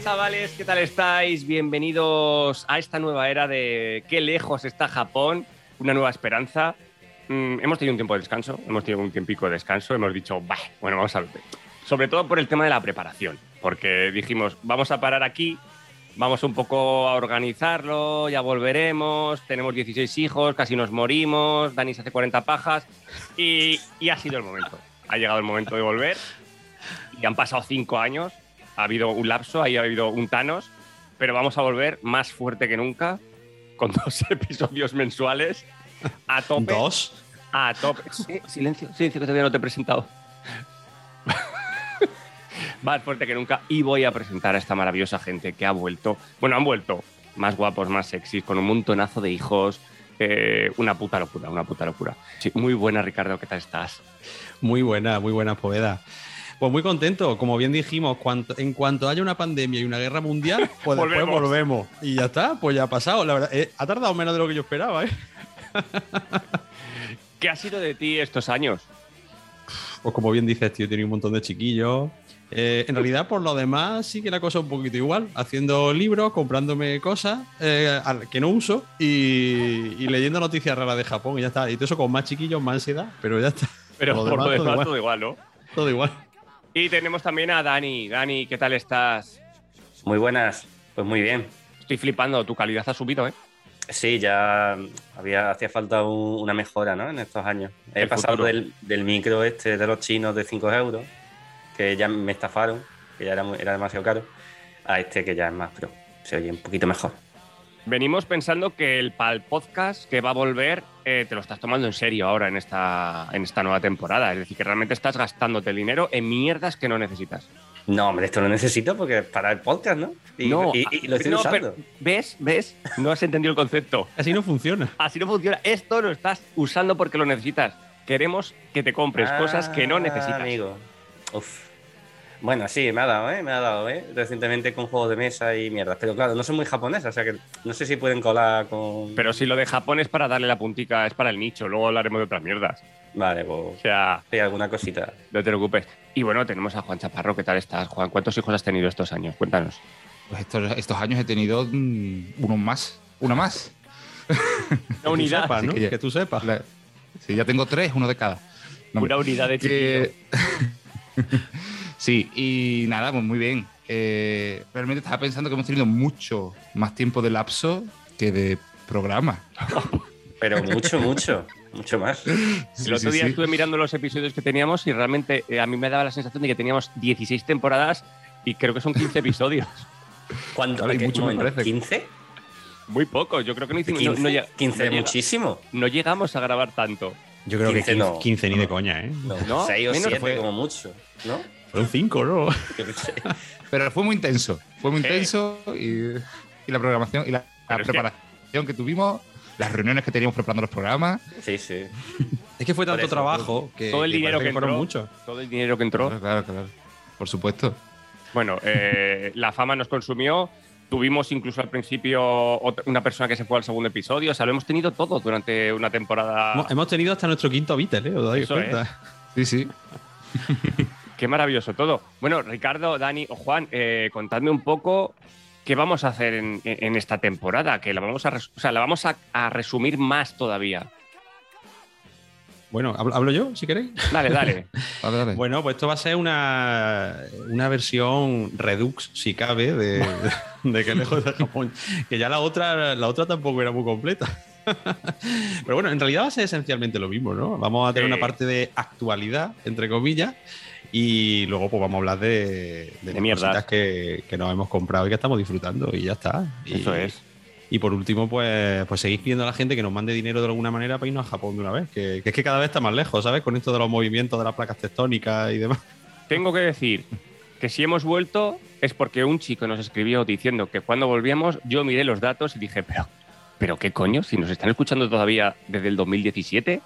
chavales, ¿qué tal estáis? Bienvenidos a esta nueva era de qué lejos está Japón, una nueva esperanza. Mm, hemos tenido un tiempo de descanso, hemos tenido un tiempico de descanso, hemos dicho, bah, bueno, vamos a ver. Sobre todo por el tema de la preparación, porque dijimos, vamos a parar aquí, vamos un poco a organizarlo, ya volveremos, tenemos 16 hijos, casi nos morimos, Dani se hace 40 pajas y, y ha sido el momento. Ha llegado el momento de volver y han pasado 5 años, ha habido un lapso, ahí ha habido un Thanos, pero vamos a volver más fuerte que nunca, con dos episodios mensuales, a tope. ¿Dos? A tope. Sí, silencio, silencio, que todavía no te he presentado. más fuerte que nunca. Y voy a presentar a esta maravillosa gente que ha vuelto. Bueno, han vuelto más guapos, más sexys, con un montonazo de hijos. eh, una puta locura, una puta locura. Sí, muy buena, Ricardo, ¿qué tal estás? Muy buena, muy buena, Poveda. Pues muy contento, como bien dijimos, cuanto- en cuanto haya una pandemia y una guerra mundial, pues después Volvemos. volvemos. Y ya está, pues ya ha pasado. La verdad, eh, ha tardado menos de lo que yo esperaba, ¿eh? ¿Qué ha sido de ti estos años? Pues como bien dices, tío, tenido un montón de chiquillos. Eh, en realidad, por lo demás, sí que la cosa es un poquito igual. Haciendo libros, comprándome cosas eh, que no uso y, y leyendo noticias raras de Japón y ya está. Y todo eso con más chiquillos, más ansiedad, pero ya está. Pero Por por lo lo demás, todo igual, ¿no? Todo igual. Y tenemos también a Dani. Dani, ¿qué tal estás? Muy buenas, pues muy bien. Estoy flipando, tu calidad ha subido, ¿eh? Sí, ya había, hacía falta un- una mejora ¿no? en estos años. He El pasado del, del micro este de los chinos de 5 euros, que ya me estafaron, que ya era, muy- era demasiado caro, a este que ya es más pro. Se oye un poquito mejor. Venimos pensando que el pal podcast que va a volver eh, te lo estás tomando en serio ahora en esta, en esta nueva temporada. Es decir, que realmente estás gastándote el dinero en mierdas que no necesitas. No, hombre, esto lo necesito porque es para el podcast, ¿no? Y, no, y- y lo estoy no, usando. pero- ¿Ves? ¿Ves? No has entendido el concepto. Así no funciona. Así no funciona. Esto lo estás usando porque lo necesitas. Queremos que te compres cosas que no Ah, necesitas. Amigo. Uf. Bueno, sí, me ha dado, ¿eh? Me ha dado, ¿eh? Recientemente con juegos de mesa y mierdas. Pero claro, no soy muy japonesa, o sea que no sé si pueden colar con. Pero si lo de Japón es para darle la puntica, es para el nicho. Luego hablaremos de otras mierdas. Vale, O pues. sea, Sí, alguna cosita. no te preocupes. Y bueno, tenemos a Juan Chaparro. ¿Qué tal estás, Juan? ¿Cuántos hijos has tenido estos años? Cuéntanos. Pues estos, estos años he tenido mm, uno más. Una más. Una unidad. sepas, ¿no? Que ya- Que tú sepas. La- sí, ya tengo tres, uno de cada. No, Una unidad de chiquillos. que- sí, y nada, pues muy bien. Eh, realmente estaba pensando que hemos tenido mucho más tiempo de lapso que de programa. Pero mucho, mucho. Mucho más. El otro día estuve mirando los episodios que teníamos y realmente eh, a mí me daba la sensación de que teníamos 16 temporadas y creo que son 15 episodios. ¿Cuánto? Claro, y ¿Qué mucho me momento? parece. ¿15? Muy pocos. Yo creo que no hicimos. 15, no, no lleg- 15 no muchísimo. no llegamos a grabar tanto. Yo creo 15 que 15, no. 15 ni de coña, ¿eh? No, ¿No? 6 o Menos 7 fue- como mucho. ¿No? Fueron 5, ¿no? Pero fue muy intenso. Fue muy Sí. intenso y, y la programación y la, preparación que... tuvimos, las reuniones que teníamos preparando los programas. Sí, sí. Es que fue tanto eso, trabajo que, Todo el que dinero que entró. muchos. Todo el dinero que entró. Claro, claro, claro. Por supuesto. Bueno, eh, la fama nos consumió. Tuvimos incluso al principio una persona que se fue al segundo episodio. O sea, lo hemos tenido todo durante una temporada. Hemos, tenido hasta nuestro quinto Beatle, ¿eh? ¿Os dais cuenta? Sí, sí. Qué maravilloso todo. Bueno, Ricardo, Dani o Juan, eh, contadme un poco qué vamos a hacer en, en esta temporada, que la vamos a, res- o sea, la vamos a, a resumir más todavía. Bueno, ¿hablo, hablo yo, si queréis? Dale, dale. Bueno, pues esto va a ser una, una versión redux, si cabe, de, de que lejos de Japón. Que ya la otra, la otra tampoco era muy completa. Pero bueno, en realidad va a ser esencialmente lo mismo, ¿no? Vamos a tener Sí. una parte de actualidad, entre comillas, y luego pues vamos a hablar de, De mierdas. que, que nos hemos comprado y que estamos disfrutando, y ya está. Y- Eso es. Y por último, pues, pues seguís pidiendo a la gente que nos mande dinero de alguna manera para irnos a Japón de una vez. Que, que es que cada vez está más lejos, ¿sabes? Con esto de los movimientos de las placas tectónicas y demás. Tengo que decir que si hemos vuelto es porque un chico nos escribió diciendo que cuando volvíamos yo miré los datos y dije, pero, pero qué coño, si nos están escuchando todavía desde el 2017.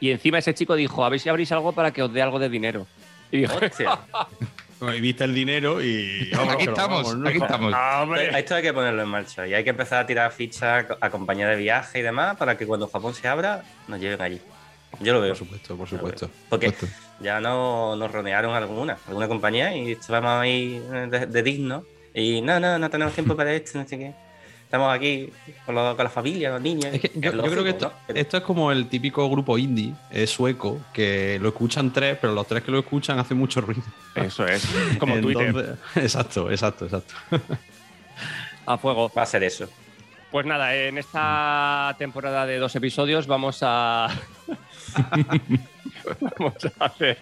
Y encima ese chico dijo, a ver si abrís algo para que os dé algo de dinero. Y. Y viste el dinero y. aquí estamos, aquí estamos. "Ah, hombre". Esto hay que ponerlo en marcha y hay que empezar a tirar fichas a compañía de viaje y demás para que cuando Japón se abra nos lleven allí. Yo lo veo. Por supuesto, por supuesto. Porque Por supuesto. ya no, nos rodearon alguna, alguna compañía y estábamos ahí de, de digno Y no, no, no tenemos tiempo para esto, no sé qué. Estamos aquí con, lo- con la familia, los niños. Es que yo, Es yo creo que esto, ¿no? esto es como el típico grupo indie eh, sueco que lo escuchan tres, pero los tres que lo escuchan hacen mucho ruido. Eso es. Como Twitter. Exacto, exacto, exacto. A fuego. Va a ser eso. Pues nada, en esta temporada de dos episodios vamos a. vamos a hacer.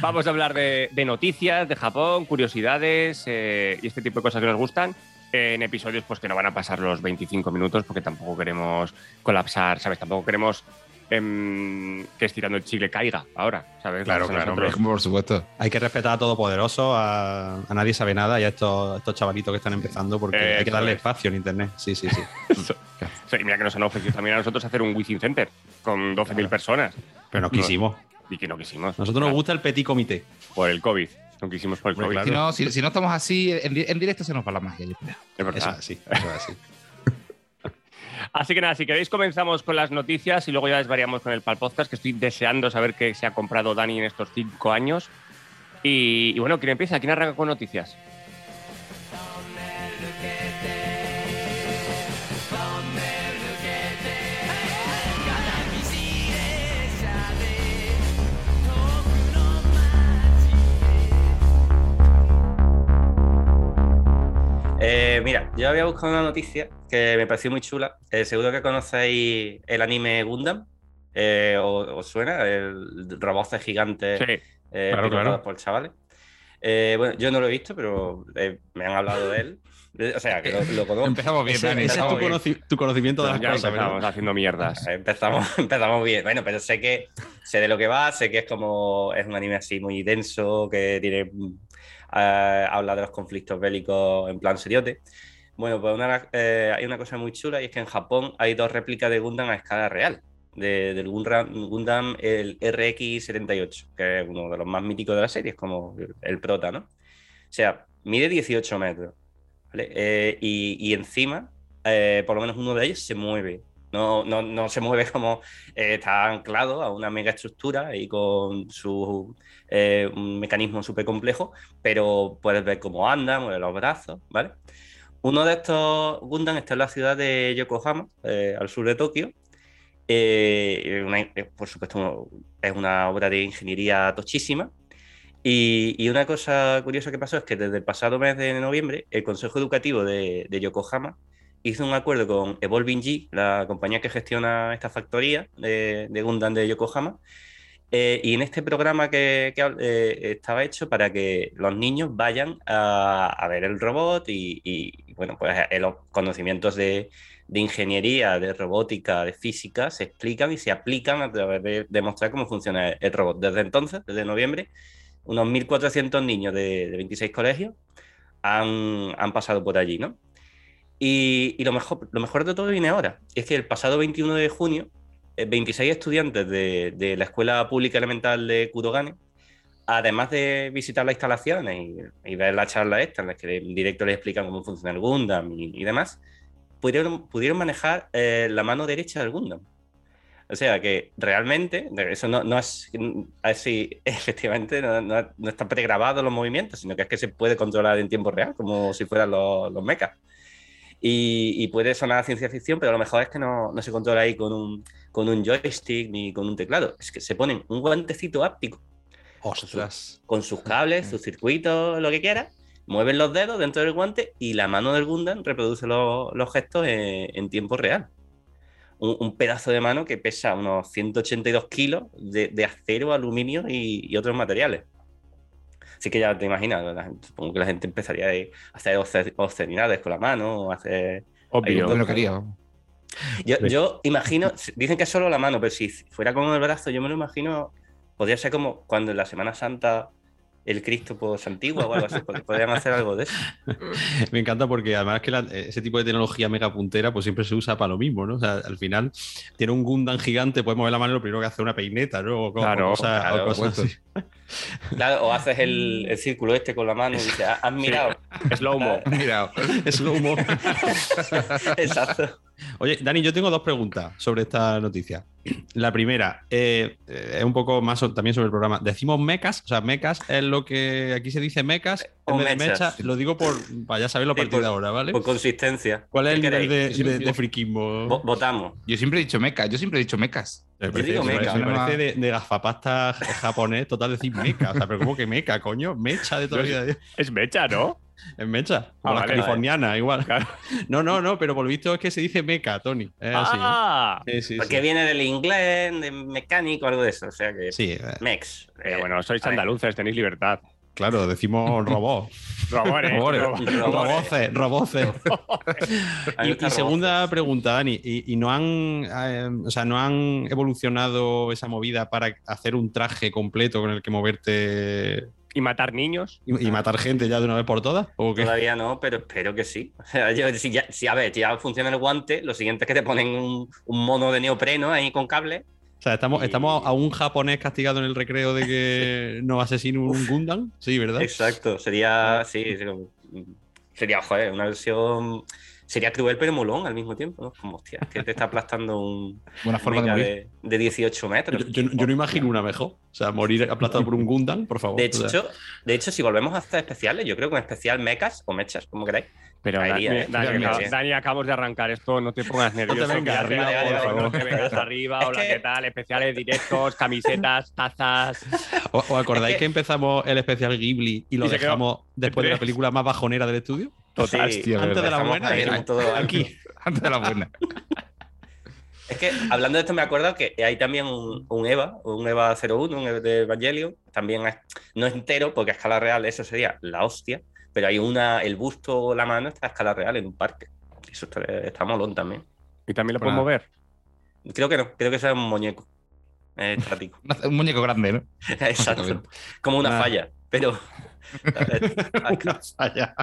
Vamos a hablar de, de noticias de Japón, curiosidades eh, y este tipo de cosas que nos gustan. En episodios pues que no van a pasar los 25 minutos porque tampoco queremos colapsar, ¿sabes? Tampoco queremos em, que estirando el chicle caiga ahora, ¿sabes? Claro, claro, nosotros. Por supuesto. Hay que respetar a Todopoderoso, a, a nadie sabe nada y a estos, estos chavalitos que están empezando porque Eh, hay que eso darle es. espacio en internet. Sí, sí, sí. Sí, mira que nos han ofrecido también a nosotros hacer un Within Center con 12.000 personas Pero no quisimos. y que no quisimos. Nosotros nos gusta el petit comité. Por el COVID. Quisimos por el COVID. claro. Si no, si, si no estamos así, en, di- en directo se nos va la magia. yo creo. Es Eso verdad. es así, eso es así. Así que nada, si queréis comenzamos con las noticias y luego ya desvariamos con el Pal Podcast, que estoy deseando saber qué se ha comprado Dani en estos cinco años. Y, y bueno, ¿quién empieza? ¿Quién arranca con noticias? Eh, mira, yo había buscado una noticia que me pareció muy chula. Eh, seguro que conocéis el anime Gundam. Eh, ¿Os suena? El robot gigante Sí. eh, Claro, claro. por chavales. Eh, bueno, yo no lo he visto, pero eh, me han hablado de él. O sea, que lo, lo conozco. Empezamos bien, Ese, Dani. ese es tu, conoci- tu conocimiento de las ya cosas, empezamos ¿verdad? haciendo mierdas. Empezamos, empezamos bien. Bueno, pero sé que sé de lo que va, sé que es como es un anime así muy denso, que tiene eh, habla de los conflictos bélicos en plan seriote. Bueno, pues eh, hay una cosa muy chula y es que en Japón hay dos réplicas de Gundam a escala real. de- del Gundam, el RX-78, que es uno de los más míticos de la serie, es como el, prota, ¿no? O sea, mide 18 metros. Eh, y, y encima, eh, por lo menos uno de ellos se mueve. No, no, no se mueve como eh, está anclado a una mega estructura y con su eh, mecanismo súper complejo, pero puedes ver cómo anda, mueve los brazos, ¿vale? Uno de estos Gundam está en la ciudad de Yokohama, eh, al sur de Tokio. Por supuesto, es una obra de ingeniería tochísima. Y, una cosa curiosa que pasó es que desde el pasado mes de noviembre, el Consejo Educativo de Yokohama hizo un acuerdo con Evolving G, la compañía que gestiona esta factoría de, de Gundam de Yokohama. Eh, y en este programa que, eh, estaba hecho para que los niños vayan a, ver el robot y, bueno, pues eh, los conocimientos de, ingeniería, de robótica, de física se explican y se aplican a través de demostrar cómo funciona el robot. Desde entonces, desde noviembre, unos 1.400 niños de, de 26 colegios han pasado por allí, ¿no? Y, lo, mejor, lo mejor de todo viene ahora. Es que el pasado 21 de junio, eh, 26 estudiantes de, la Escuela Pública Elemental de Kurogane, además de visitar las instalaciones y, ver la charla esta, en la que en directo les explican cómo funciona el Gundam y, y demás, pudieron, pudieron manejar eh, la mano derecha del Gundam. O sea que realmente, eso no, no es así, efectivamente, no, no, no está pregrabado los movimientos, sino que es que se puede controlar en tiempo real, como si fueran los, los mechas. Y, y, puede sonar a ciencia ficción, pero a lo mejor es que no, no se controla ahí con un, con un joystick ni con un teclado. Es que se ponen un guantecito áptico Ostras. con sus cables, sus circuitos, lo que quiera, mueven los dedos dentro del guante y la mano del Gundam reproduce los, los gestos en, en, tiempo real. Un, un, pedazo de mano que pesa unos 182 kilos de, de acero, aluminio y, y, otros materiales. Así que ya te imaginas, la gente, supongo que la gente empezaría a hacer obscenidades con la mano, a hacer... Obvio. Yo lo quería. Yo, yo imagino, dicen que es solo la mano, pero si fuera con el brazo, yo me lo imagino, podría ser como cuando en la Semana Santa el Cristo pues antiguo o algo así, podrían hacer algo de eso. Me encanta porque además que la, ese tipo de tecnología mega puntera pues siempre se usa para lo mismo, ¿no? O sea, al final tiene un Gundam gigante, puedes mover la mano y lo primero que hace una peineta, ¿no? O, claro, o cosas, claro, o cosas así. Claro, o haces el, el círculo este con la mano y dices, "Ah, ¿has mirado? Slow-mo. Mira, Slow-mo. Exacto. Oye, Dani, yo tengo dos preguntas sobre esta noticia. La primera eh, eh, es un poco más so- también sobre el programa. Decimos mecas, o sea, mecas es lo que aquí se dice mecas O en vez de mechas. mecha. Lo digo por para ya saberlo a Sí, partir de ahora, ¿vale? Por consistencia. ¿Cuál es el ¿Qué nivel de, de, de friquismo? Vo- Votamos. yo siempre he dicho mecas, yo siempre he dicho mecas. Me Yo parece, digo me meca. me parece de, de gafapasta japonés total decir meca. O sea, pero ¿cómo que meca, coño? Mecha de toda la vida. Es mecha, ¿no? Es mecha. Como Ah, las vale, californianas, igual. Claro. No, no, no, pero por lo visto es que se dice meca, Tony. Es así. ¿eh? ah, Sí, sí, Porque sí. viene del inglés, de mecánico, algo de eso. O sea que. Sí, eh, Mex. Eh, bueno, sois andaluces, tenéis libertad. Claro, decimos robot. Robores. Robores. Roboces, roboces. Y, segunda pregunta, Dani, ¿y, y no han eh, o sea, no han evolucionado esa movida para hacer un traje completo con el que moverte Y matar niños. y, y matar gente ya de una vez por todas? ¿O qué? Todavía no, pero espero que sí. Yo, si, ya, si, a ver, ya funciona el guante, lo siguiente es que te ponen un, un mono de neopreno ahí con cable. Sea, estamos, Y- estamos a un japonés castigado en el recreo de que nos asesine un Gundam. Sí, ¿verdad? Exacto, sería, sí, sí, sería, joder, una versión, sería cruel pero molón al mismo tiempo, ¿no? Como, hostia, que te está aplastando un Buena forma de morir. de, de 18 metros. Yo, yo- yo no imagino una mejor. O sea, morir aplastado por un Gundam, por favor. De O sea, hecho, de hecho, si volvemos a hacer especiales, yo creo que un especial mechas o mechas, como queráis. Pero Caería, Dani, eh. Dani, sí. Dani, acabamos de arrancar esto, no te pongas nervioso. vengas que ya arriba, te- por no favor. te vengas arriba, hola, que- ¿qué tal? Especiales directos, camisetas, tazas. ¿Os, os acordáis Es que... que- empezamos el especial Ghibli y lo Y dejamos después de la película más bajonera del estudio? Total, Sí, tío, Antes de la buena, aquí. todo aquí. Antes de la buena. Es que hablando de esto me acuerdo que hay también un, un EVA, un EVA 01, un EVA de Evangelion, también es- no es entero porque a escala real eso sería la hostia, pero hay una, el busto o la mano está a escala real en un parque. Eso está, está molón también. Y también lo Bueno. podemos ver. Creo que no, creo que eso es un muñeco eh, estático. Un muñeco grande, ¿no? Exacto. Como una Ah. falla, pero... Una falla.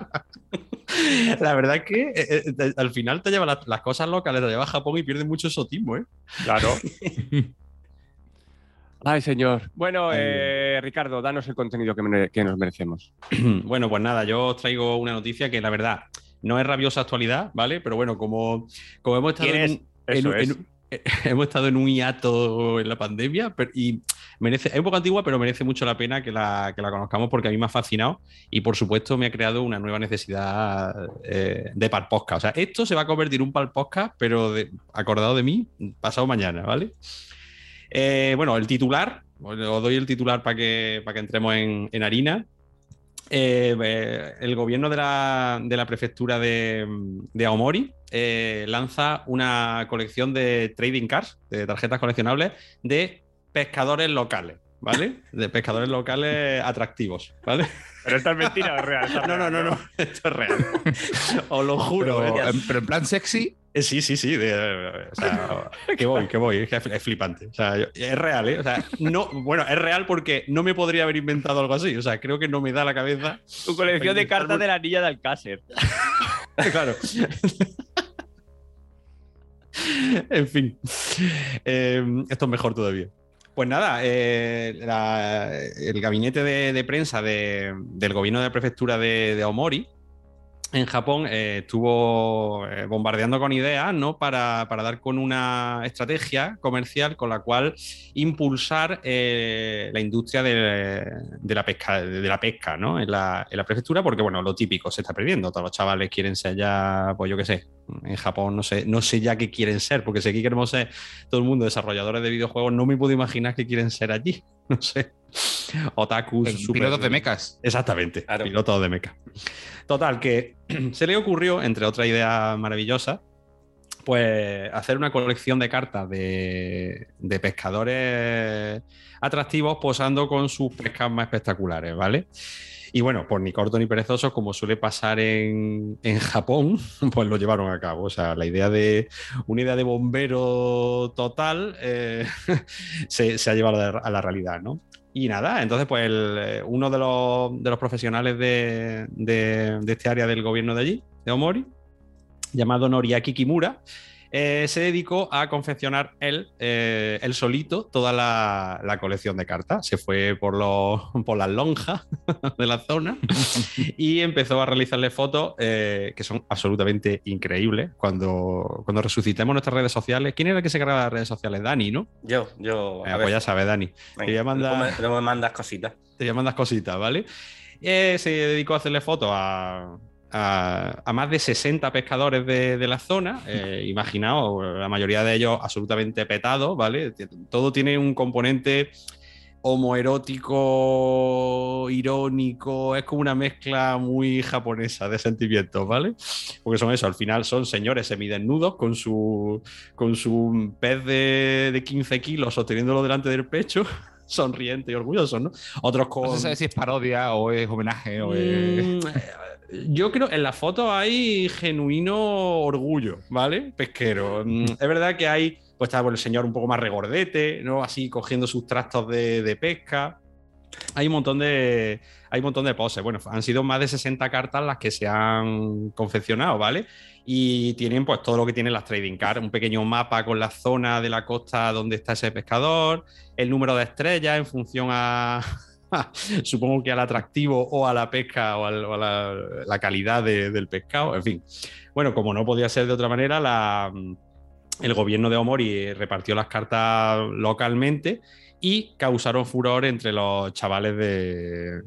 La verdad es que eh, eh, al final te lleva las, las cosas locales, te lleva a Japón y pierde mucho exotismo, ¿eh? Claro. Ay, señor. Bueno, Ay. eh, Ricardo, danos el contenido que, mere- que nos merecemos. Bueno, pues nada, yo os traigo una noticia que la verdad no es rabiosa actualidad, ¿vale? Pero bueno, como, como hemos estado ¿Quién en un- en Eso un- es. en un- hemos estado en un hiato en la pandemia pero- y merece, es un poco antigua, pero merece mucho la pena que la, que la conozcamos porque a mí me ha fascinado y por supuesto me ha creado una nueva necesidad eh, de Pal Podcast. O sea, esto se va a convertir en un Pal Podcast, pero de- acordado de mí, pasado mañana, ¿vale? Eh, bueno, el titular, os doy el titular para que, para que entremos en, en harina. Eh, eh, el gobierno de la, de la prefectura de, de Aomori eh, lanza una colección de trading cards, de tarjetas coleccionables, de pescadores locales, ¿vale? De pescadores locales atractivos, ¿vale? Pero esta es mentira o es real. No, no, no, no, esto es real. Os lo juro, Pero, ¿eh? en, pero en plan sexy, Sí, sí, sí. de- o sea, que voy, que voy. Es flipante. O sea, es real, ¿eh? O sea, no, bueno, es real porque no me podría haber inventado algo así. O sea, creo que no me da la cabeza. Tu colección de cartas de la niña de Alcácer. Claro. en fin. Eh, esto es mejor todavía. Pues nada, eh, la- el gabinete de, de prensa de- del gobierno de la prefectura de, de Aomori en Japón eh, estuvo eh, bombardeando con ideas ¿no? para, para dar con una estrategia comercial con la cual impulsar eh, la industria de, la pesca, de la pesca ¿no? en, la, en la prefectura, porque bueno, lo típico se está perdiendo. Todos los chavales quieren ser ya, pues yo qué sé, en Japón no sé, no sé ya qué quieren ser, porque si aquí queremos ser todo el mundo desarrolladores de videojuegos, no me puedo imaginar qué quieren ser allí. No sé. Otakus, super- pilotos de mecas. Exactamente, Claro. piloto de meca. Total, que se le ocurrió, entre otras ideas maravillosas, pues hacer una colección de cartas de, de pescadores atractivos posando con sus pescas más espectaculares, ¿vale? Y bueno, pues ni corto ni perezoso, como suele pasar en, en Japón, pues lo llevaron a cabo. O sea, la idea de una idea de bombero total eh, se, se ha llevado a la realidad, ¿no? Y nada, entonces, pues eh, uno de los, de los profesionales de, de- de este área del gobierno de allí, de Omori, llamado Noriaki Kimura, eh, se dedicó a confeccionar él, eh, él solito, toda la, la colección de cartas. Se fue por, los, por las lonjas de la zona y empezó a realizarle fotos eh, que son absolutamente increíbles. Cuando, cuando resucitemos nuestras redes sociales, ¿quién era el que se cargaba las redes sociales? Dani, ¿no? Yo, yo. Pues ya sabes, Dani. venga, te voy a mandar- me- me mandas cositas. te voy a mandar cositas, ¿vale? Eh, se dedicó a hacerle fotos a, a- a más de 60 pescadores de, de la zona. Eh, imaginaos, la mayoría de ellos absolutamente petados, ¿vale? Todo tiene un componente homoerótico, irónico, es como una mezcla muy japonesa de sentimientos, ¿vale? Porque son eso, al final son señores semidesnudos con su, con su pez de, de 15 kilos sosteniéndolo delante del pecho, sonriente y orgulloso, ¿no? Otros con... No se sabe si es parodia o es homenaje o es. Yo creo en la foto hay genuino orgullo, ¿vale? Pesquero. Mm, Es verdad que hay, pues está el señor un poco más regordete, ¿no? Así cogiendo sus trastos de, de pesca. Hay un montón de. Hay un montón de poses. Bueno, han sido más de 60 cartas las que se han confeccionado, ¿vale? Y tienen pues todo lo que tienen las trading cards, un pequeño mapa con la zona de la costa donde está ese pescador, el número de estrellas en función a, supongo que al atractivo o a la pesca o, al- o a la, la calidad de- del pescado, en fin. Bueno, como no podía ser de otra manera, la, el gobierno de Omori repartió las cartas localmente y causaron furor entre los chavales de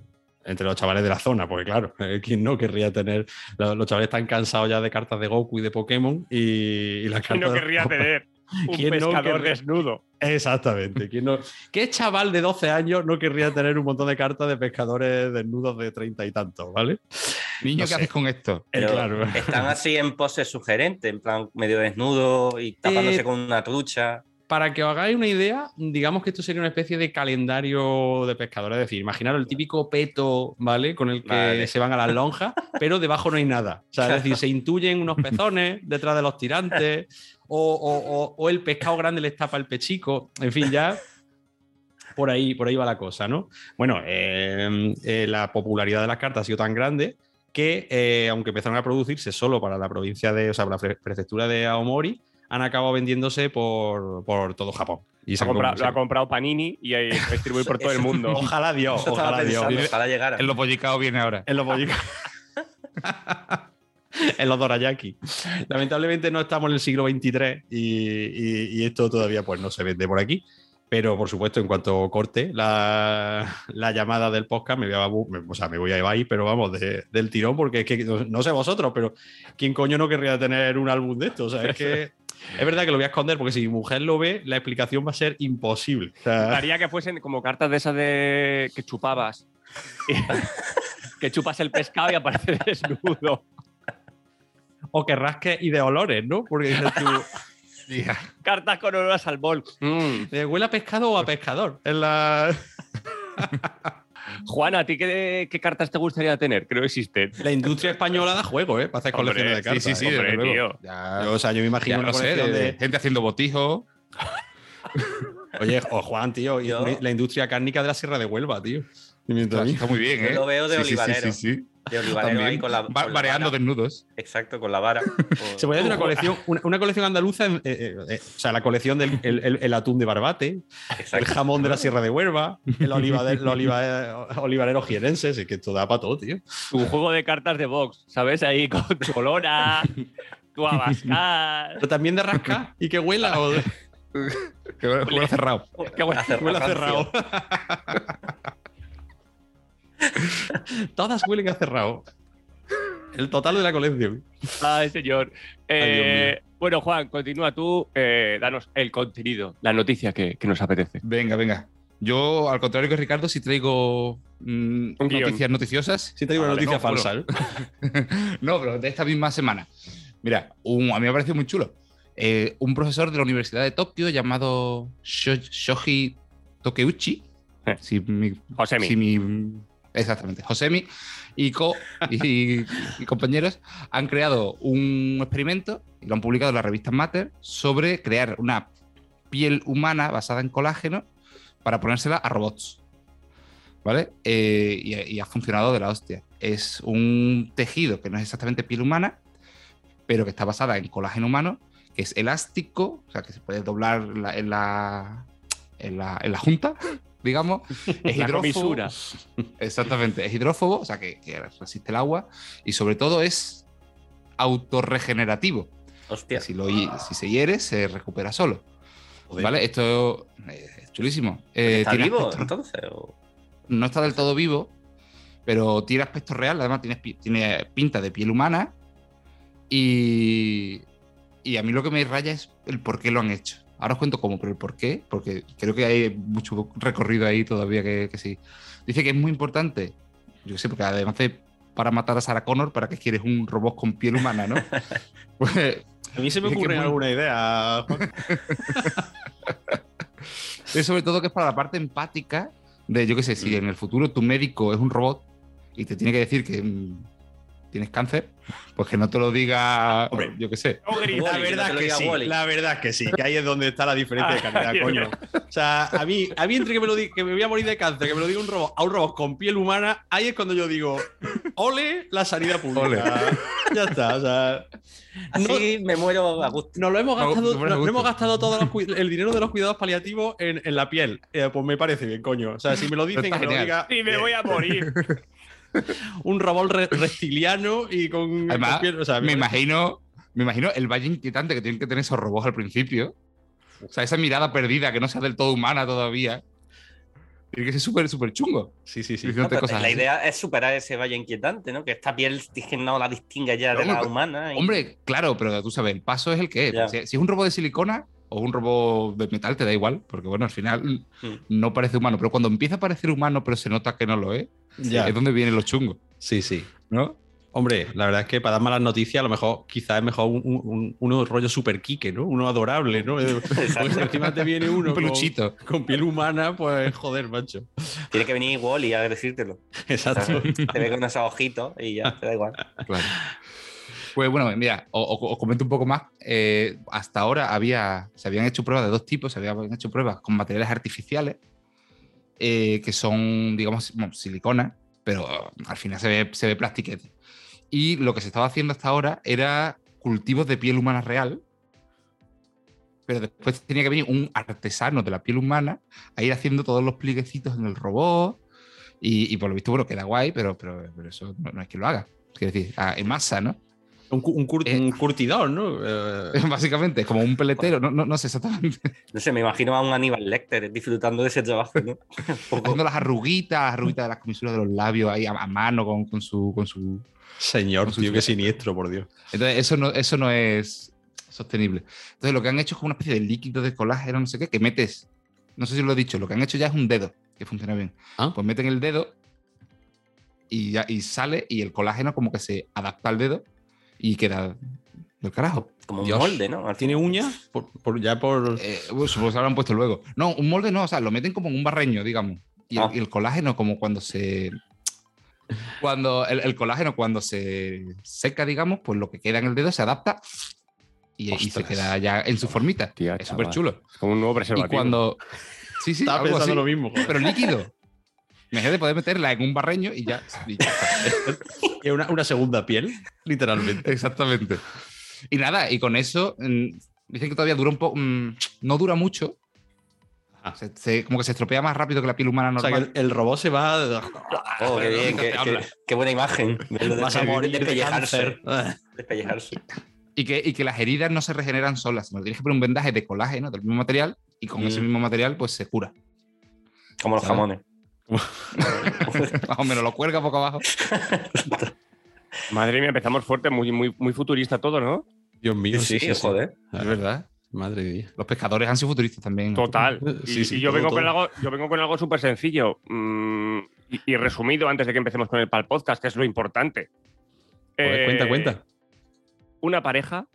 entre los chavales de la zona, porque claro, eh, ¿quién no querría tener? Los, chavales están cansados ya de cartas de Goku y de Pokémon y, y las ¿Quién cartas no de- querría tener un ¿Quién no pescador querría? desnudo? Exactamente. ¿Quién no- ¿Qué chaval de 12 años no querría tener un montón de cartas de pescadores desnudos de 30 y tantos, ¿vale? Niño, no ¿qué sé. haces con esto? Pero claro. están así en pose sugerente, en plan medio desnudo y tapándose Eh, con una trucha. Para que os hagáis una idea, digamos que esto sería una especie de calendario de pescadores. Es decir, imaginaros el típico peto, ¿vale? Con el que Vale. se van a las lonjas, pero debajo no hay nada. O sea, es decir, se intuyen unos pezones detrás de los tirantes, o, o- o- o el pescado grande les tapa el pechico. En fin, ya por ahí, por ahí va la cosa, ¿no? Bueno, eh, eh, la popularidad de las cartas ha sido tan grande que, eh, aunque empezaron a producirse solo para la provincia de, o sea, para la pre- prefectura de Aomori, han acabado vendiéndose por, por todo Japón. Y se ha han comprado- lo ha comprado Panini y ahí distribuye por todo el mundo. Ojalá Dios, ojalá Dios. pensando, ojalá llegara. El Lopoyicao viene ahora. En los bollicos. en los dorayaki. Lamentablemente no estamos en el siglo XXIII y, y- y esto todavía pues, no se vende por aquí. Pero, por supuesto, en cuanto corte la, la llamada del podcast, me voy a, o sea, me voy a Ibai, pero vamos, de- del tirón, porque es que no, no sé vosotros, pero ¿quién coño no querría tener un álbum de esto? O sea, es que es verdad que lo voy a esconder, porque si mi mujer lo ve, la explicación va a ser imposible. O sea, Haría que fuesen como cartas de esas de que chupabas. que chupas el pescado y aparece desnudo. O que rasques y de olores, ¿no? Porque dices tú. Tía, Cartas con olor a salmón. Mm. ¿De huele a pescado o a pescador? En la, Juan, ¿a ti qué, qué cartas te gustaría tener? Creo que existen. la industria española da juego, ¿eh? Para hacer Hombre, colecciones de sí, cartas. sí, sí, ¿eh? hombre, tío. Ya, Yo, o sea, yo me imagino no sé, de, de... gente haciendo botijos. Oye, o Juan, tío, y la industria cárnica de la Sierra de Huelva, tío. Y mientras a mí- Está muy bien, Yo ¿eh? lo veo de Sí, sí, sí. Sí, sí, De olivarero También. ahí con la. Va- con la Vareando vara. desnudos. Exacto, con la vara. Se puede hacer una colección, una, una colección andaluza, en- eh, eh, eh, o sea, la colección del el, el- el atún de Barbate, el Exacto. jamón de la Sierra de Huelva, el oliva- olivareros jienenses, es que esto da para todo, tío. Tu juego de cartas de box, ¿sabes? Ahí con tu olora, tu abascal. Pero también de rascar y que huela o de- Que huele cerrado. Hace huela cerrado. Todas huelen a cerrado. El total de la colección. Ay, señor. Eh, bueno, Juan, continúa tú. eh, danos el contenido, la noticia que, que nos apetece. Venga, venga. Yo, al contrario que Ricardo, sí traigo mm, noticias noticiosas. Si Ah, una noticia no, falsa, ¿eh? no, pero de esta misma semana. Mira, un- a mí me ha parecido muy chulo. Eh, un profesor de la Universidad de Tokio llamado Sho- Shoji Tokeuchi. Eh. Si mi, Josemi. si mi- exactamente, Josemi y, co, y, compañeros han creado un experimento y lo han publicado en la revista Matter sobre crear una piel humana basada en colágeno para ponérsela a robots. ¿Vale? Eh, y, ha funcionado de la hostia. Es un tejido que no es exactamente piel humana, pero que está basada en colágeno humano, que es elástico, o sea, que se puede doblar la- en, la, en, la, en la junta, digamos. Es La hidrófobo. comisura. Exactamente, es hidrófobo, o sea, que, que resiste el agua y sobre todo es autorregenerativo. Hostia. Si, lo, hi- si se hiere, se recupera solo. Joder. ¿Vale? Esto eh, es chulísimo. Eh, ¿Está vivo aspecto- entonces? o- no está del todo vivo, pero tiene aspecto real, además tiene, tiene pinta de piel humana. Y, y a mí lo que me raya es el por qué lo han hecho. Ahora os cuento cómo, pero el por qué, porque creo que hay mucho recorrido ahí todavía que, que sí. Dice que es muy importante, yo qué sé, porque además de para matar a Sarah Connor, ¿para qué quieres un robot con piel humana, no? Pues A mí se me que ocurre muy- alguna idea. Juan. Es sobre todo que es para la parte empática de, yo qué sé, Mm. si en el futuro tu médico es un robot y te tiene que decir que mm, tienes cáncer, pues que no te lo diga, Hombre. yo qué sé. No. La no verdad que sí, la verdad que sí, que ahí es donde está la diferencia de calidad, Ay, coño. O sea, a mí, a mí entre que me lo di- que me voy a morir de cáncer, que me lo diga un robot, a un robot con piel humana, ahí es cuando yo digo, ole la sanidad pública. Ole. Ya está, o sea. No, Así me muero a gusto. nos lo hemos No, gastado, no gusta. hemos gastado todo el dinero de los cuidados paliativos en, en la piel. Eh, pues me parece bien, coño. O sea, si me lo dicen, que me lo diga Y me voy a morir. un robot re- reptiliano y con, Además, con piel. O sea, me imagino, me imagino el valle inquietante que tienen que tener esos robots al principio. O sea, esa mirada perdida que no sea del todo humana todavía. Tiene que ser súper, súper chungo. Sí, sí, sí. No, cosas la así. idea es superar ese valle inquietante, ¿no? Que esta piel dije, no la distingue ya de Pero, la hombre, humana. y- Hombre, claro, pero tú sabes, el paso es el que es. Si es un robot de silicona o un robot de metal, te da igual, porque bueno, al final Mm. no parece humano. Pero cuando empieza a parecer humano, pero se nota que no lo es, Ya. es donde vienen los chungos, Sí, sí. ¿no? Hombre, la verdad es que para dar malas noticias, a lo mejor quizás es mejor un, un- uno rollo super Kike, ¿no? Uno adorable, ¿no? Eh, Porque encima te viene uno Un con, peluchito. con piel humana, pues joder, macho. Tiene que venir Wally a decírtelo. Exacto. Te ve con esos ojitos y ya, te da igual. Claro. Pues bueno, mira, o- o- os comento un poco más. Eh, hasta ahora había, se habían hecho pruebas de dos tipos, se habían hecho pruebas con materiales artificiales, eh, que son, digamos, bueno, silicona, pero al final se ve, se ve plastiquete. Y lo que se estaba haciendo hasta ahora era cultivos de piel humana real, pero después tenía que venir un artesano de la piel humana a ir haciendo todos los plieguecitos en el robot. Y, y por lo visto, bueno, queda guay, pero, pero, pero eso no, no es que lo haga. Quiero decir, a- en masa, ¿no? Un, cu- un cur- Eh. un curtidor, ¿no? Eh, Básicamente, es como un peletero, no, no, no sé exactamente. No sé, me imagino a un Aníbal Lecter disfrutando de ese trabajo, ¿no? Haciendo las arruguitas, las arruguitas de las comisuras de los labios ahí a, a mano con, con su, con su. señor, Con su tío, qué siniestro, por Dios. Entonces, eso no, eso no es sostenible. Entonces, lo que han hecho es como una especie de líquido de colágeno, no sé qué, que metes. No sé si lo he dicho, lo que han hecho ya es un dedo, que funciona bien. Ah. Pues meten el dedo y, ya, y sale y el colágeno como que se adapta al dedo y queda del carajo. como un Dios. molde, ¿no? Al ¿Tiene uñas? Por, por- ya por. Eh, pues, supongo que se habrán puesto luego. No, un molde no, o sea, lo meten como en un barreño, digamos. Y el, Ah. y el colágeno, como cuando se. Cuando el, el colágeno, cuando se seca, digamos, pues lo que queda en el dedo se adapta y, y se queda ya en su formita. Tía, es súper chulo. Es como un nuevo Y preservativo. cuando. Sí, sí, Estaba pensando así, lo mismo. joder. pero líquido. Imagínate de poder meterla en un barreño y ya. y ya está. Una, una segunda piel, literalmente. Exactamente. Y nada, y con eso mm, dicen que todavía dura un poco. mm, no dura mucho. Ajá. Se- se- como que se estropea más rápido que la piel humana O sea, normal. que el, el robot se va. Oh, qué bien, qué, qué- qué buena imagen. Vas a morir de despellejarse. Ah, Despellejarse. Y que, y que las heridas no se regeneran solas, sino que tienes que poner un vendaje de colágeno del mismo material y con Mm. ese mismo material pues se cura. Como los ¿Sabes? jamones. Más o menos lo cuelga poco abajo. Madre mía, empezamos fuerte, muy, muy, muy futurista todo, ¿no? Dios mío, Sí, sí, joder. Es verdad. Madre mía. Los pescadores han sido futuristas también. Total. Y, Sí, sí, y yo, todo, vengo con algo, yo vengo con algo súper sencillo mm, y, y resumido antes de que empecemos con el pal podcast, que es lo importante. Joder, Eh, cuenta, cuenta. Una pareja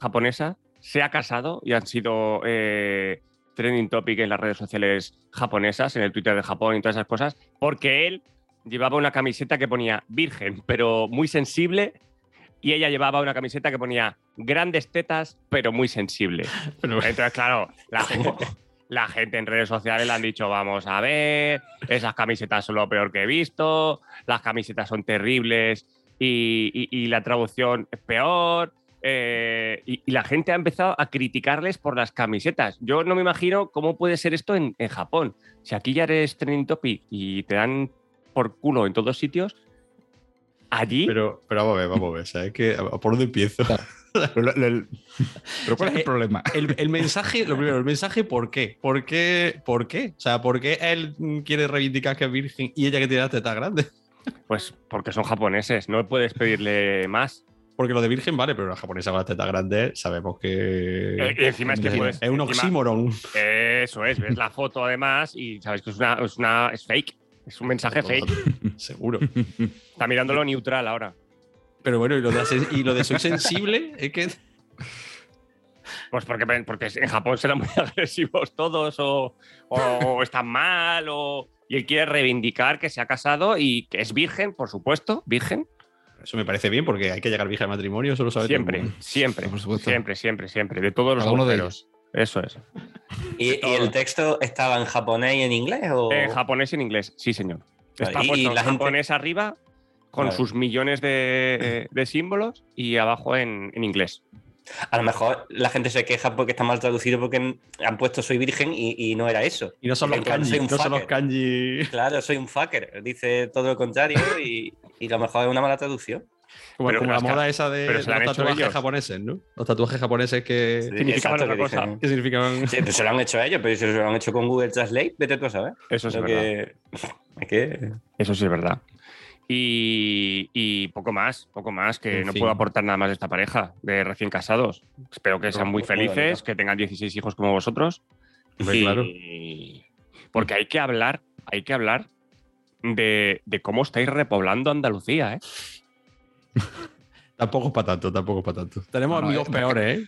japonesa se ha casado y han sido eh, trending topic en las redes sociales japonesas, en el Twitter de Japón y todas esas cosas, porque él llevaba una camiseta que ponía virgen, pero muy sensible, y ella llevaba una camiseta que ponía grandes tetas, pero muy sensible. Pero- Entonces, claro, la gente, la gente en redes sociales le han dicho, vamos a ver, esas camisetas son lo peor que he visto, las camisetas son terribles y, y- y la traducción es peor, eh, y, y la gente ha empezado a criticarles por las camisetas. Yo no me imagino cómo puede ser esto en, en Japón. Si aquí ya eres trending topic y te dan por culo en todos sitios, allí Pero, pero vamos a ver, vamos a ver. ¿Sabes qué? ¿Por dónde empiezo? Pero, ¿cuál es el Eh, problema? El, el mensaje, lo primero, el mensaje, ¿por qué? ¿Por qué? ¿Por qué? O sea, ¿por qué él quiere reivindicar que es virgen y ella que tiene las tetas grandes? Pues porque son japoneses, no puedes pedirle más. Porque lo de virgen vale, pero la japonesa con las tetas grandes sabemos que. Eh, y encima es que es, puedes. es un oxímoron. Eso es, ves la foto además y sabes que es una, es una es fake. Es un mensaje fake. Seguro. Está mirándolo neutral ahora. Pero bueno, y lo de, sen- y lo de soy sensible es que. Pues porque, porque en Japón serán muy agresivos todos o, o están mal o... Y él quiere reivindicar que se ha casado y que es virgen, por supuesto, virgen. Eso me parece bien porque hay que llegar virgen al matrimonio, eso lo sabe todo el Siempre, mundo. siempre, Por supuesto. siempre, siempre, siempre. De todos los de agujeros. Eso es. ¿Y, y el texto estaba en japonés y en inglés? O... En japonés y en inglés, sí, señor. Está y- puesto en gente- japonés arriba con sus millones de, de símbolos y abajo en, en inglés. A lo mejor la gente se queja porque está mal traducido porque han puesto soy virgen y, y no era eso. Y no son los kanji, no son los kanji. Claro, soy un fucker. Dice todo lo contrario y, y a lo mejor es una mala traducción. Como, Pero como la moda esa de los tatuajes ellos. japoneses, ¿no? Los tatuajes japoneses que, Sí, significaban exacto, otra que cosa. dicen- que significaban. Sí, pues se lo han hecho ellos, pero si se lo han hecho con Google Translate, vete tú a saber. Eso es verdad. que... Es que... Eso sí es verdad. Y, y poco más, poco más, que En no fin. puedo aportar nada más de esta pareja de recién casados. Espero que sean muy felices, que tengan 16 hijos como vosotros. Y- claro. Porque hay que hablar, hay que hablar de, de cómo estáis repoblando Andalucía, ¿eh? Tampoco es para tanto, tampoco es para tanto. Tenemos No, amigos es- peores, ¿eh?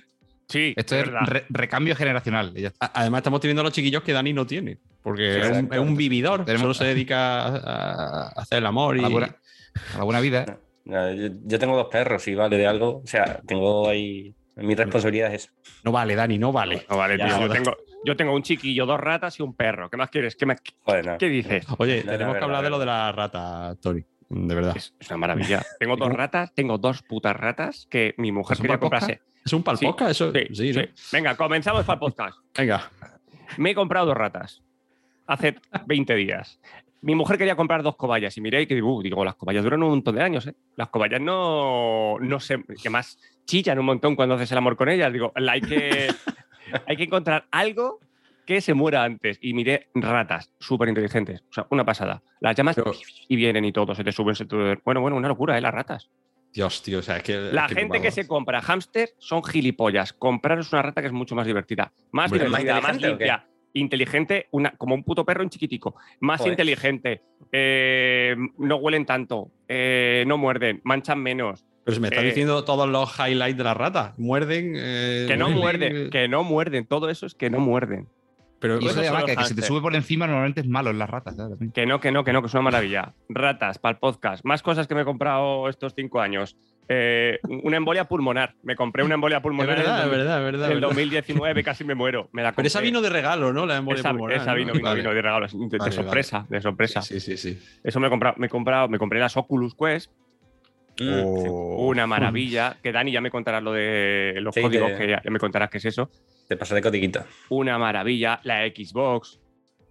Sí, Esto es es verdad. re- recambio generacional. Además, estamos teniendo a los chiquillos que Dani no tiene. Porque Sí, es, un, es un vividor. Tenemos- Solo se dedica a, a hacer el amor A y. la buena, a la buena vida. No, Yo, yo tengo dos perros y vale de algo. O sea, tengo ahí. Mi responsabilidad es eso. No vale, Dani, no vale. No, vale, Ya, tío, yo, tengo, yo tengo un chiquillo, dos ratas y un perro. ¿Qué más quieres? ¿Qué, más- Joder, no. qué dices? Oye, No, no, tenemos que hablar de lo de la rata, Tony. De verdad. Es, es una maravilla. Tengo dos ratas, tengo dos putas ratas que mi mujer ¿Eso quería comprarse. ¿Es un Sí, palposca? Eso. Sí, Sí, ¿no? sí. Venga, comenzamos para el podcast. Venga. Me he comprado dos ratas hace 20 días. Mi mujer quería comprar dos cobayas y miré y que digo, "Uh", digo, las cobayas duran un montón de años, ¿eh? Las cobayas no, no sé, que más chillan un montón cuando haces el amor con ellas. Digo, la hay que, hay que encontrar algo que se muera antes. Y miré ratas súper inteligentes, o sea, una pasada. Las llamas Pero- y vienen y todo, se te suben, se te... Bueno, bueno, una locura, ¿eh? Las ratas. Dios, tío. O sea, es que. La es gente que se compra hámster son gilipollas. Compraros una rata que es mucho más divertida. Más Hombre, divertida, ¿más limpia. Inteligente, una, como un puto perro en chiquitico. Más Joder. inteligente. eh, no huelen tanto. eh, no muerden. Manchan menos. Pero se me está Eh, diciendo todos los highlights de la rata. Muerden. eh, Que no huelen, muerden. eh, Que no muerden. Todo eso es que no muerden. Pero Y eso además son que, se te sube por encima normalmente es malo en las ratas. Que no, que no, que no, que es una maravilla. Ratas para el podcast. Más cosas que me he comprado estos cinco años. Eh, una embolia pulmonar. Me compré una embolia es pulmonar. verdad, es en el, verdad, es verdad. en el verdad. 2019 casi me muero. Me la Pero esa vino de regalo, ¿no? La embolia esa, pulmonar, esa ¿no? vino, vino, Vale. vino de regalo, de, de Vale, sorpresa, de sorpresa. Sí, sí, sí. Eso me he comprado, me he comprado, me compré las Oculus Quest, Mm, sí. Oh. una maravilla, que Dani ya me contarás lo de los Sí, códigos, te- que ya, ya me contarás qué es eso. Te pasa de codiquito. Una maravilla, la Xbox,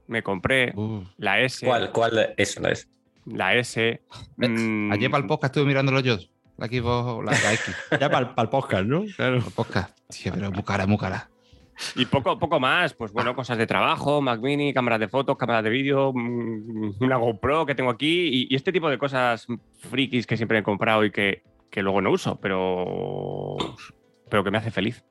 me compré, Uh. la S, ¿Cuál? ¿Cuál? Eso no es. la S. mm, Ayer para el podcast estuve mirándolo yo. La Xbox, la, la X. Ya para el podcast, ¿no? Claro. El podcast. Tío, pero muy cara, muy cara. Y poco, poco más, pues bueno, cosas de trabajo, Mac Mini, cámaras de fotos, cámaras de vídeo, mm, una GoPro que tengo aquí y, y este tipo de cosas frikis que siempre he comprado y que, que luego no uso, pero, pero que me hace feliz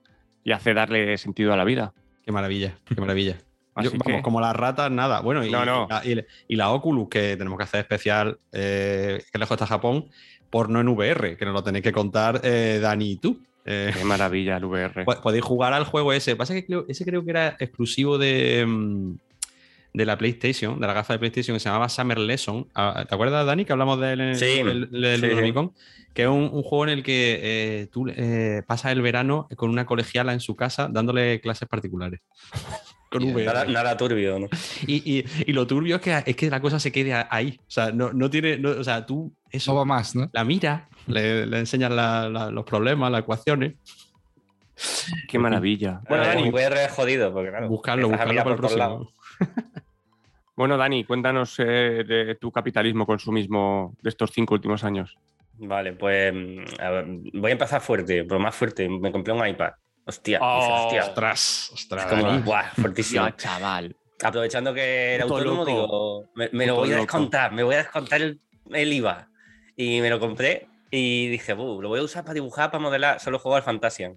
y hace darle sentido a la vida. Qué maravilla, qué maravilla. Yo, vamos, que- como las ratas, nada. Bueno, y, No, no. y la, y la Oculus, que tenemos que hacer especial, eh, que lejos está Japón, porno en VR, que nos lo tenéis que contar eh, Dani y tú. Eh, Qué maravilla el VR. po- podéis jugar al juego ese. Pasa que creo- ese creo que era exclusivo de, mm, de la PlayStation, de la gafa de PlayStation, que se llamaba Summer Lesson. Ah, ¿Te acuerdas, Dani, que hablamos de él en el, Sí, el- del sí? Que es un, un juego en el que eh, tú eh, pasas el verano con una colegiala en su casa dándole clases particulares. Con Y VR. Nada, nada turbio, ¿no? Y, y- y lo turbio es que, es que la cosa se quede ahí. O sea, no, no tiene. no- o sea, tú Eso eso va más, ¿no? la mira le, le enseñas la- la- los problemas, las ecuaciones. Qué maravilla. Bueno, Bueno, Dani, mi VR es jodido, porque claro. buscarlo, a buscarlo para el por todos próximo. lados. bueno, Dani, cuéntanos eh, de tu capitalismo, consumismo de estos cinco últimos años. Vale, pues mm, a ver, voy a empezar fuerte, pero más fuerte. Me compré un iPad. Hostia, Oh, hostia. Ostras, ostras. Es como, Dani. buah, fuertísimo. chaval. Aprovechando que era Puto autónomo, loco. digo, me, me lo voy a loco. descontar, me voy a descontar el, el IVA. Y me lo compré y dije, "Buh, lo voy a usar para dibujar, para modelar. Solo juego al Fantasian.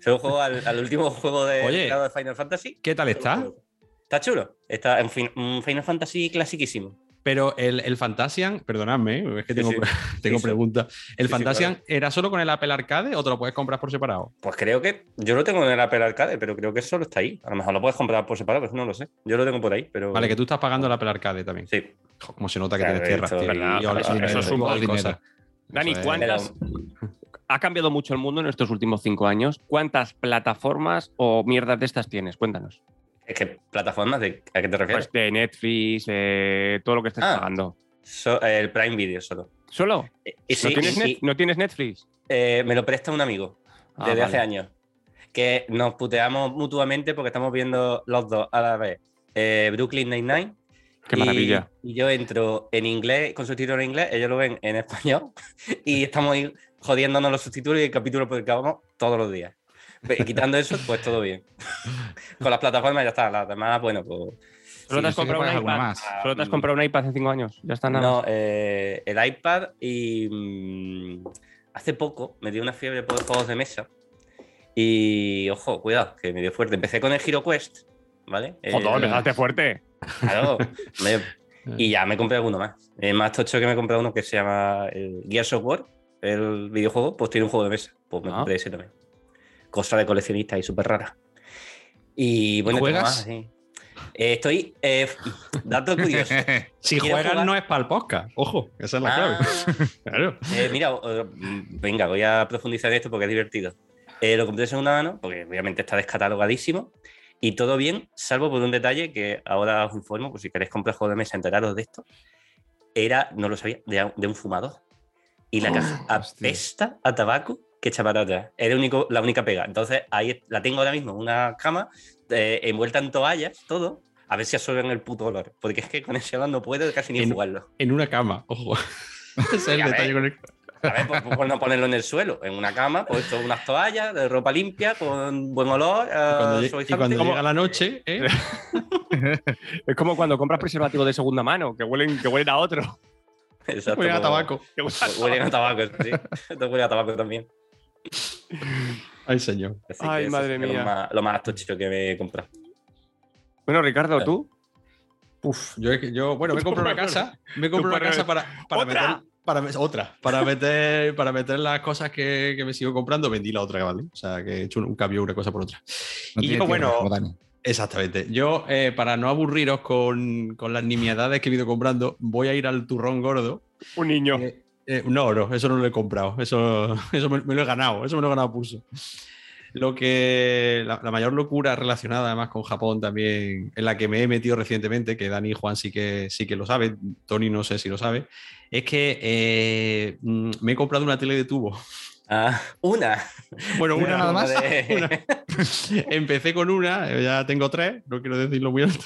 Solo juego al, al último juego de, Oye. creado de Final Fantasy. ¿Qué tal está? Está chulo. Está en fin, Final Fantasy clasiquísimo. Pero el, el Fantasian, perdonadme, es que tengo, Sí, tengo Sí, preguntas. ¿El Fantasian claro. era solo con el Apple Arcade o te lo puedes comprar por separado? Pues creo que yo lo tengo en el Apple Arcade, pero creo que solo está ahí. A lo mejor lo puedes comprar por separado, pero no lo sé. Yo lo tengo por ahí, pero. Vale, que tú estás pagando el Apple Arcade también. Sí. Como se nota que Claro, tienes tierras, esto- tío, ¿verdad? y ole- Eso- eso es un cosas. Dani. ¿cuántas? Ha cambiado mucho el mundo en estos últimos cinco años. ¿Cuántas plataformas o mierdas de estas tienes? Cuéntanos. Es que plataformas, de, ¿a qué te refieres? Pues de Netflix, eh, todo lo que estés Ah. pagando. So- el Prime Video solo. ¿Solo? Eh, Y sí, ¿No, tienes ¿No tienes Netflix? eh, me lo presta un amigo Ah, desde vale. hace años. Que nos puteamos mutuamente porque estamos viendo los dos a la vez. eh, Brooklyn Nine-Nine. Qué y- maravilla. Y yo entro en inglés, con subtítulos en inglés, ellos lo ven en español. Y estamos ahí jodiéndonos los subtítulos y el capítulo por el que vamos todos los días. Quitando eso, pues todo bien. con las plataformas ya está. Las demás, bueno, pues. ¿Solo te has Sí, sí que comprado un iPad? más. ¿Solo te has comprado un iPad hace cinco años? Ya está nada. No, eh, el iPad y mm, hace poco me dio una fiebre por juegos de mesa y ojo, cuidado, que me dio fuerte. Empecé con el Hero Quest, ¿vale? Joder, Eh, empezaste fuerte. Claro, me- y ya me compré alguno más. El más tocho que me compré uno que se llama el Gears of War, el videojuego, pues tiene un juego de mesa. Pues me Ah. compré ese también. Cosa de coleccionista y súper rara. Y bueno, juegas? más, sí. Eh, estoy. eh, dato curioso. Si ¿Quieres juegas jugar? no es para el podcast, ojo, esa es la Ah, clave. Claro. Eh, mira, eh, venga, voy a profundizar en esto porque es divertido. Eh, lo compré de segunda mano, porque obviamente está descatalogadísimo. Y todo bien, salvo por un detalle que ahora os informo, pues si queréis comprar juego de mesa, enteraros de esto. Era, no lo sabía, de, de un fumador. Y la caja hostia. apesta a tabaco que echa para atrás. Era único, la única pega. Entonces, ahí la tengo ahora mismo en una cama, eh, envuelta en toallas, todo. A ver si absorben el puto olor. Porque es que con ese olor no puedo casi ni En- jugarlo. En una cama, ojo. Ese es el detalle con el. A ver, pues, pues no ponerlo en el suelo, en una cama, pues esto, unas toallas de ropa limpia, con buen olor. Y cuando, eh, y cuando llega la noche, ¿eh? Es como cuando compras preservativos de segunda mano, que huelen, que huelen a otro. Exacto, huele a tabaco. Huelen a Huelen tabaco, sí. Esto huele a tabaco también. Ay, señor. Así Ay, madre es lo mía. más, lo más tochito que me he comprado. Bueno, Ricardo, ¿tú? Uf, yo, es que- yo bueno, me compro una casa, me compro una casa para, para meter, para, otra, para meter, para meter las cosas que, que me sigo comprando, vendí la otra, ¿vale? O sea, que he hecho un, un cambio una cosa por otra. No Y yo, tierra, bueno. Exactamente. Yo, eh, para no aburriros con, con las nimiedades que he ido comprando, voy a ir al turrón gordo. Un niño. Eh, eh, no, no, eso no lo he comprado. Eso, eso me, me lo he ganado. Eso me lo he ganado pulso. Lo que. La, la mayor locura relacionada además con Japón también, en la que me he metido recientemente, que Dani y Juan sí que, sí que lo saben, Tony no sé si lo sabe, es que eh, mm, me he comprado una tele de tubo. Ah, una. Bueno, ¿Una una nada más? De- una. Empecé con una, eh, ya tengo tres, no quiero decirlo muy alto.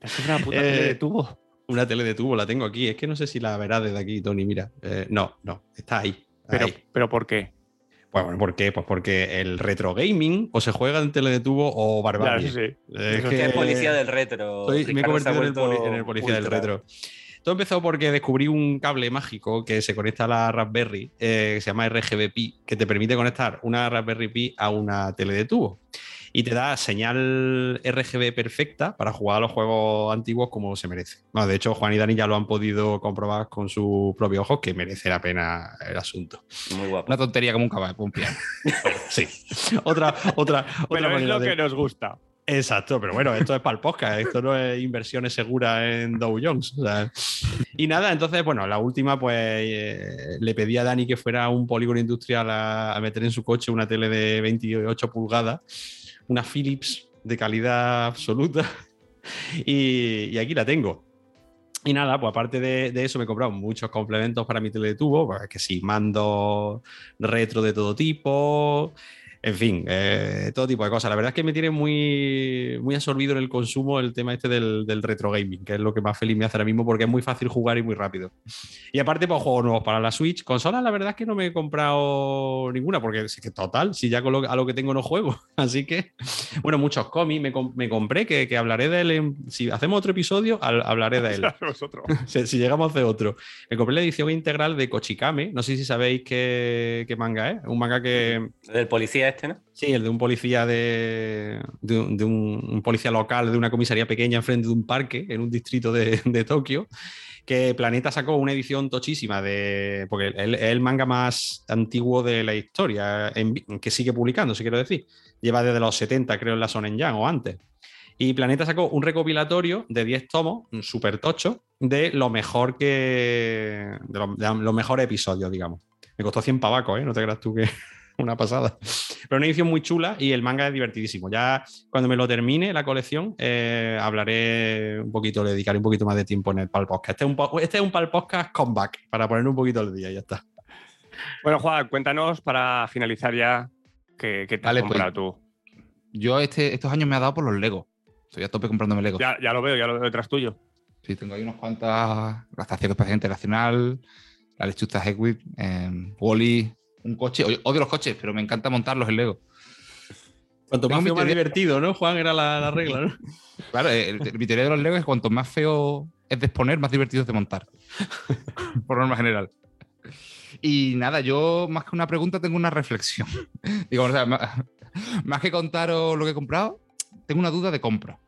Es una puta Eh, tele de tubo. Una tele de tubo la tengo aquí. Es que no sé si la verás desde aquí, Tony. Mira, Eh, no, no, está ahí. Pero, ahí. pero ¿por qué? Pues, bueno, ¿por qué? Pues porque el retro gaming o se juega en tele de tubo o Claro, barbarie. sí, sí. Es que es policía del retro. soy- me he convertido en el, poli- vuelto en el policía del retro. Todo empezó porque descubrí un cable mágico que se conecta a la Raspberry, eh, que se llama RGB Pi, que te permite conectar una Raspberry Pi a una tele de tubo. Y te da señal RGB perfecta para jugar a los juegos antiguos como se merece. Bueno, de hecho, Juan y Dani ya lo han podido comprobar con sus propios ojos, que merece la pena el asunto. Muy guapo. Una tontería como un caballo, un piano. Sí. otra, otra, otra Pero es lo de- que nos gusta. Exacto, pero bueno, esto es para el podcast, esto no es inversiones seguras en Dow Jones. o sea. Y nada, entonces, bueno, la última, pues eh, le pedí a Dani que fuera a un polígono industrial a, a meter en su coche una tele de 28 pulgadas, una Philips de calidad absoluta, y, aquí la tengo. Y nada, pues aparte de, de eso me he comprado muchos complementos para mi teletubo, pues que sí, mando retro de todo tipo, en fin, eh, todo tipo de cosas. La verdad es que me tiene muy, muy absorbido en el consumo el tema este del, del retro gaming, que es lo que más feliz me hace ahora mismo porque es muy fácil jugar y muy rápido. Y aparte, pues juegos nuevos para la Switch. Consolas, la verdad es que no me he comprado ninguna, porque sí que total, si ya con lo- a lo que tengo no juego. Así que, bueno, muchos cómics me, me compré, que, que hablaré de él. en- si hacemos otro episodio, al- hablaré de él. Si, si llegamos a hacer otro. Me compré la edición integral de Kochikame. No sé si sabéis qué, qué manga es. Un manga que, Del policía este, ¿no? Sí, el de un policía de, un- un, un policía local de una comisaría pequeña enfrente de un parque en un distrito de, de Tokio. Que Planeta sacó una edición tochísima de. Porque es el, manga más antiguo de la historia, en que sigue publicando, si quiero decir. Lleva desde los 70, creo, en la Sonen Yang o antes. Y Planeta sacó un recopilatorio de 10 tomos, súper tocho, de lo mejor que. de los mejores episodios, digamos. Me costó 100 pavacos, ¿eh? No te creas tú que una pasada. Pero una edición muy chula y el manga es divertidísimo. Ya cuando me lo termine la colección, eh, hablaré un poquito, le dedicaré un poquito más de tiempo en el Pal Podcast. Este es un, este es un Pal Podcast comeback para poner un poquito al día y ya está. Bueno, Juan, cuéntanos para finalizar ya qué, qué te Vale, has pues- comprado tú. Yo este, estos años me ha dado por los Legos. Estoy a tope comprándome Legos. Ya, ya lo veo, ya lo veo detrás tuyo. Sí, tengo ahí unas cuantas. La Estación Espacial Internacional, la Lechuza Hewitt, eh, Wally, un coche. Odio, odio los coches, pero me encanta montarlos en Lego. Cuanto más feo, más divertido, ¿no, Juan? Era la, la regla, ¿no? Claro, eh, el- el- mi teoría de los Legos es que cuanto más feo es de exponer, más divertido es de montar. Por norma general. Y nada, yo más que una pregunta tengo una reflexión. Digo, o sea, más, más que contaros lo que he comprado, tengo una duda de compra.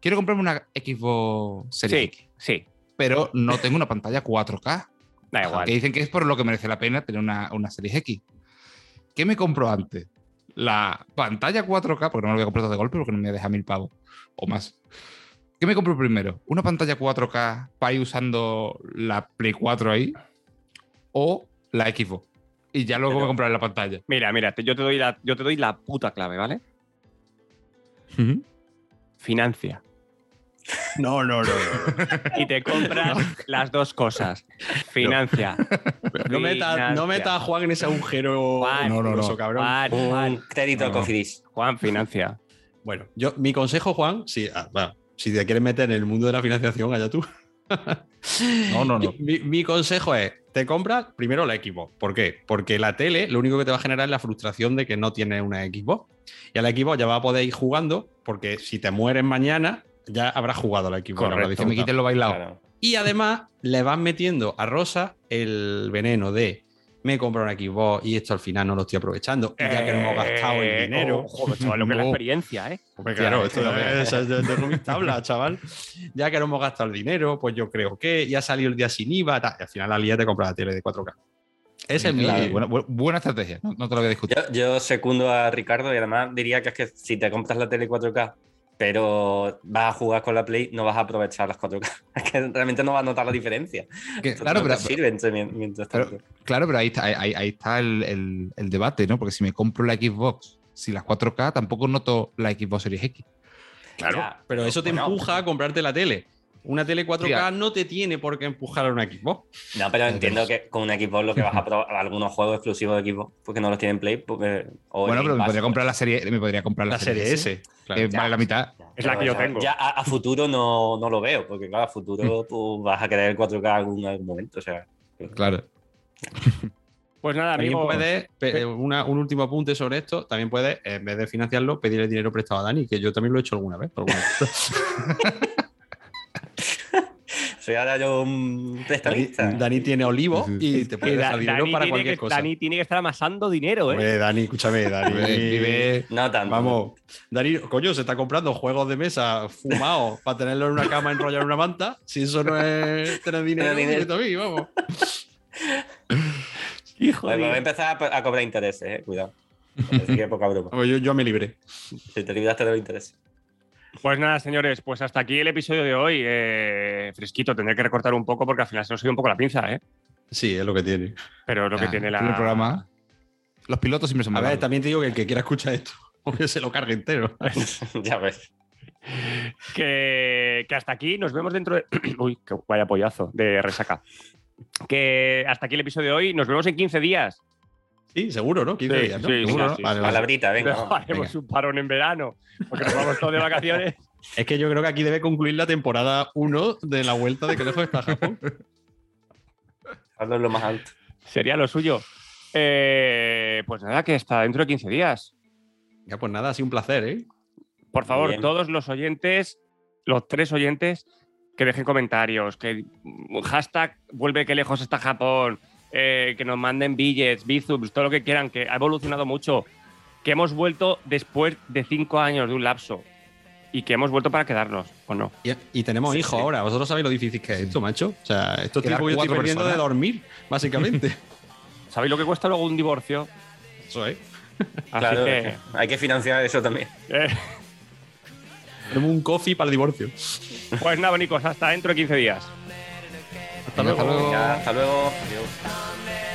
Quiero comprarme una Xbox Series Sí, X, sí, pero no tengo una pantalla 4K. Da igual. Que dicen que es por lo que merece la pena tener una, una Series X. ¿Qué me compro antes? La pantalla 4K, porque no me la voy a comprar todo de golpe porque no me deja mil pavos o más. ¿Qué me compro primero? ¿Una pantalla 4K para ir usando la Play 4 ahí? ¿O la Xbox? Y ya luego Pero- voy a comprar la pantalla. Mira, mira, te- yo, te doy la, yo te doy la puta clave, ¿vale? Financia. No, no, no. Y te compras las dos cosas. Financia. No metas no meta a Juan en ese agujero Juan, no, no, no. cabrón. Juan, Juan, crédito No. Cofidis. Juan, financia. Bueno, yo, mi consejo, Juan, si, ah, si te quieres meter en el mundo de la financiación, allá tú. No, no, no. Mi, mi consejo es, te compras primero la Xbox. ¿Por qué? Porque la tele lo único que te va a generar es la frustración de que no tienes una Xbox. Y a la Xbox ya va a poder ir jugando, porque si te mueres mañana, ya habrás jugado a la Xbox. Correcto, me quiten lo bailado. Claro. Y además le vas metiendo a Rosa el veneno de me he comprado una Xbox y esto al final no lo estoy aprovechando. Y ya que no hemos gastado el Eh, dinero. Ojo, chaval, lo que es la experiencia, ¿eh? Claro, esto esto es, es de, de mis tablas, chaval. Ya que no hemos gastado el dinero, pues yo creo que ya salió el día sin IVA. tal, y al final al día te compras la tele de 4K. Ese es mi. Buena, bu- buena estrategia, no, no te lo voy a discutir. Yo, yo secundo a Ricardo y además diría que es que si te compras la tele 4K, pero vas a jugar con la Play, no vas a aprovechar las 4K. Es que realmente no vas a notar la diferencia. Que- claro, no pero, sirven mientras pero- tanto. Claro, pero ahí está, ahí, ahí está el, el- el debate, ¿no? Porque si me compro la Xbox, si las 4K, tampoco noto la Xbox Series X. Claro, Ya, pero eso te bueno, empuja a comprarte la tele. Una tele 4K Hostia. no te tiene por qué empujar a una Xbox. No, pero Eh, entiendo que con una Xbox lo que vas a probar, algunos juegos exclusivos de Xbox, porque no los tienen Play. Porque, o bueno, en pero me podría comprar la serie, me podría comprar la, La serie S. claro. que vale la mitad. Es la que yo ya- tengo. Ya a, a futuro no, no lo veo, porque claro, a futuro tú vas a querer 4K en algún, algún momento. O sea, Claro. Pues nada, También amigo. una- un último apunte sobre esto, también puedes, en vez de financiarlo, pedirle dinero prestado a Dani, que yo también lo he hecho alguna vez. bueno. soy ahora yo un Dani, prestamista. Dani tiene olivo y te puede Da- dejar dinero Dani, para tiene cualquier que, cosa. Dani tiene que estar amasando dinero, ¿eh? Hombre, Dani, escúchame, Dani. Vive- No tanto. Vamos, Dani, coño, se está comprando juegos de mesa fumados para tenerlo en una cama enrollado en una manta. Si eso no es tener dinero, dinero. a mí, vamos. Hijo Pues de- voy a empezar a, a cobrar intereses, eh. Cuidado. Así que poca broma. Pues yo, yo me libré. Si te libraste de los intereses. Pues nada, señores, pues hasta aquí el episodio de hoy. Eh, fresquito, tendré que recortar un poco porque al final se nos ha ido un poco la pinza, ¿eh? Sí, es lo que tiene. Pero lo que tiene el la. primer programa. Los pilotos siempre son A ver, también te digo que el que quiera escuchar esto, que se lo cargue entero. ya ves. que, que hasta aquí nos vemos dentro de. Uy, que vaya pollazo de resaca. Que hasta aquí el episodio de hoy. Nos vemos en 15 días. Sí, seguro, ¿no? 15 Sí, días, ¿no? sí, Seguro, sí, ¿no? sí. Vale, vale. Palabrita, venga. Vamos. haremos un parón en verano. Porque nos vamos todos de vacaciones. Es que yo creo que aquí debe concluir la temporada 1 de la vuelta de que lejos está Japón. Hazlo lo más alto. Sería lo suyo. Eh, pues nada, que hasta dentro de 15 días. Ya, pues nada, ha sido un placer, ¿eh? Por favor, Bien. todos los oyentes, los tres oyentes, que dejen comentarios, que mm, hashtag vuelve que lejos está Japón, eh, que nos manden billets, bizums, todo lo que quieran, que ha evolucionado mucho, que hemos vuelto después de cinco años de un lapso y que hemos vuelto para quedarnos, ¿o no? Y, y tenemos Sí, hijos sí. ahora. Vosotros sabéis lo difícil que es esto, macho. O sea, estos que yo estoy perdiendo de personas. dormir, básicamente. ¿Sabéis lo que cuesta luego un divorcio? Eso es. Así Claro, que, hay que financiar eso también. eh, Tenemos un coffee para el divorcio. pues nada, bonicos, hasta dentro de 15 días. Hasta luego. hasta luego. Hasta luego. Adiós.